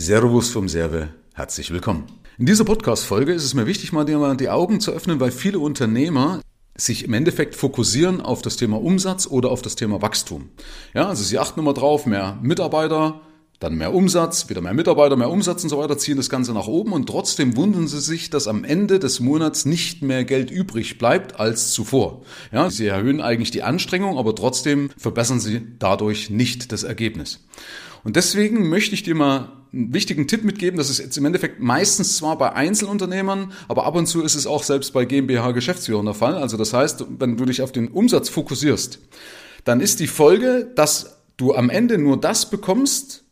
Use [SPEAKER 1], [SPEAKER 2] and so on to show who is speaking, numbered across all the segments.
[SPEAKER 1] Servus vom Serve, herzlich willkommen. In dieser Podcast-Folge ist es mir wichtig, mal die Augen zu öffnen, weil viele Unternehmer sich im Endeffekt fokussieren auf das Thema Umsatz oder auf das Thema Wachstum. Ja, also sie achten immer drauf, mehr Mitarbeiter, dann mehr Umsatz, wieder mehr Mitarbeiter, mehr Umsatz und so weiter, ziehen das Ganze nach oben und trotzdem wundern sie sich, dass am Ende des Monats nicht mehr Geld übrig bleibt als zuvor. Ja, sie erhöhen eigentlich die Anstrengung, aber trotzdem verbessern sie dadurch nicht das Ergebnis. Und deswegen möchte ich dir mal einen wichtigen Tipp mitgeben. Das ist jetzt im Endeffekt meistens zwar bei Einzelunternehmern, aber ab und zu ist es auch selbst bei GmbH-Geschäftsführern der Fall. Also das heißt, wenn du dich auf den Umsatz fokussierst, dann ist die Folge, dass du am Ende nur das bekommst,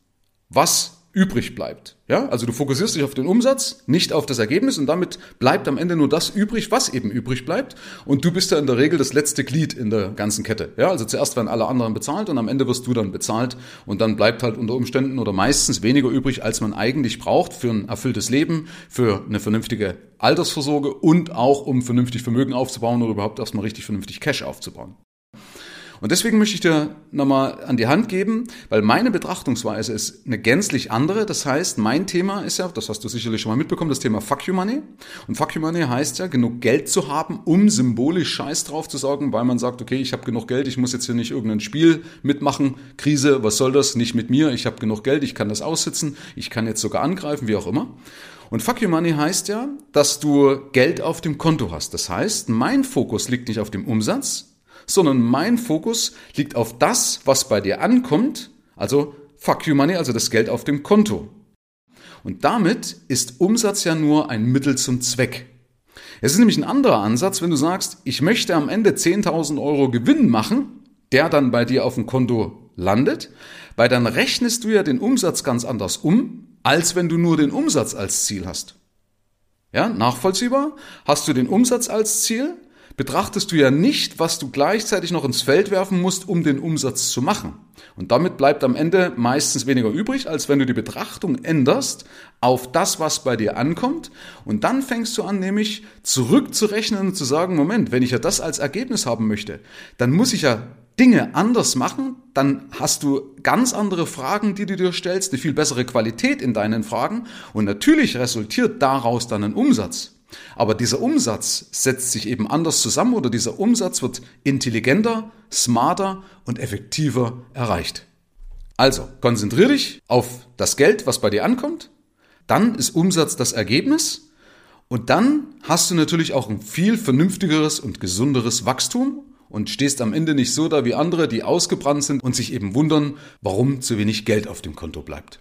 [SPEAKER 1] was übrig bleibt. Ja, also du fokussierst dich auf den Umsatz, nicht auf das Ergebnis und damit bleibt am Ende nur das übrig, was eben übrig bleibt. Und du bist ja in der Regel das letzte Glied in der ganzen Kette. Ja, also zuerst werden alle anderen bezahlt und am Ende wirst du dann bezahlt und dann bleibt halt unter Umständen oder meistens weniger übrig, als man eigentlich braucht für ein erfülltes Leben, für eine vernünftige Altersvorsorge und auch um vernünftig Vermögen aufzubauen oder überhaupt erstmal richtig vernünftig Cash aufzubauen. Und deswegen möchte ich dir nochmal an die Hand geben, weil meine Betrachtungsweise ist eine gänzlich andere. Das heißt, mein Thema ist ja, das hast du sicherlich schon mal mitbekommen, das Thema Fuck You Money. Und Fuck You Money heißt ja, genug Geld zu haben, um symbolisch Scheiß drauf zu sagen, weil man sagt, okay, ich habe genug Geld, ich muss jetzt hier nicht irgendein Spiel mitmachen. Krise, was soll das? Nicht mit mir, ich habe genug Geld, ich kann das aussitzen, ich kann jetzt sogar angreifen, wie auch immer. Und Fuck You Money heißt ja, dass du Geld auf dem Konto hast. Das heißt, mein Fokus liegt nicht auf dem Umsatz, sondern mein Fokus liegt auf das, was bei dir ankommt, also Fuck You Money, also das Geld auf dem Konto. Und damit ist Umsatz ja nur ein Mittel zum Zweck. Es ist nämlich ein anderer Ansatz, wenn du sagst, ich möchte am Ende 10.000 Euro Gewinn machen, der dann bei dir auf dem Konto landet, weil dann rechnest du ja den Umsatz ganz anders um, als wenn du nur den Umsatz als Ziel hast. Ja, nachvollziehbar? Hast du den Umsatz als Ziel, betrachtest du ja nicht, was du gleichzeitig noch ins Feld werfen musst, um den Umsatz zu machen. Und damit bleibt am Ende meistens weniger übrig, als wenn du die Betrachtung änderst auf das, was bei dir ankommt. Und dann fängst du an, nämlich zurückzurechnen und zu sagen, Moment, wenn ich ja das als Ergebnis haben möchte, dann muss ich ja Dinge anders machen, dann hast du ganz andere Fragen, die du dir stellst, eine viel bessere Qualität in deinen Fragen und natürlich resultiert daraus dann ein Umsatz. Aber dieser Umsatz setzt sich eben anders zusammen oder dieser Umsatz wird intelligenter, smarter und effektiver erreicht. Also, konzentriere dich auf das Geld, was bei dir ankommt. Dann ist Umsatz das Ergebnis. Und dann hast du natürlich auch ein viel vernünftigeres und gesunderes Wachstum und stehst am Ende nicht so da wie andere, die ausgebrannt sind und sich eben wundern, warum zu wenig Geld auf dem Konto bleibt.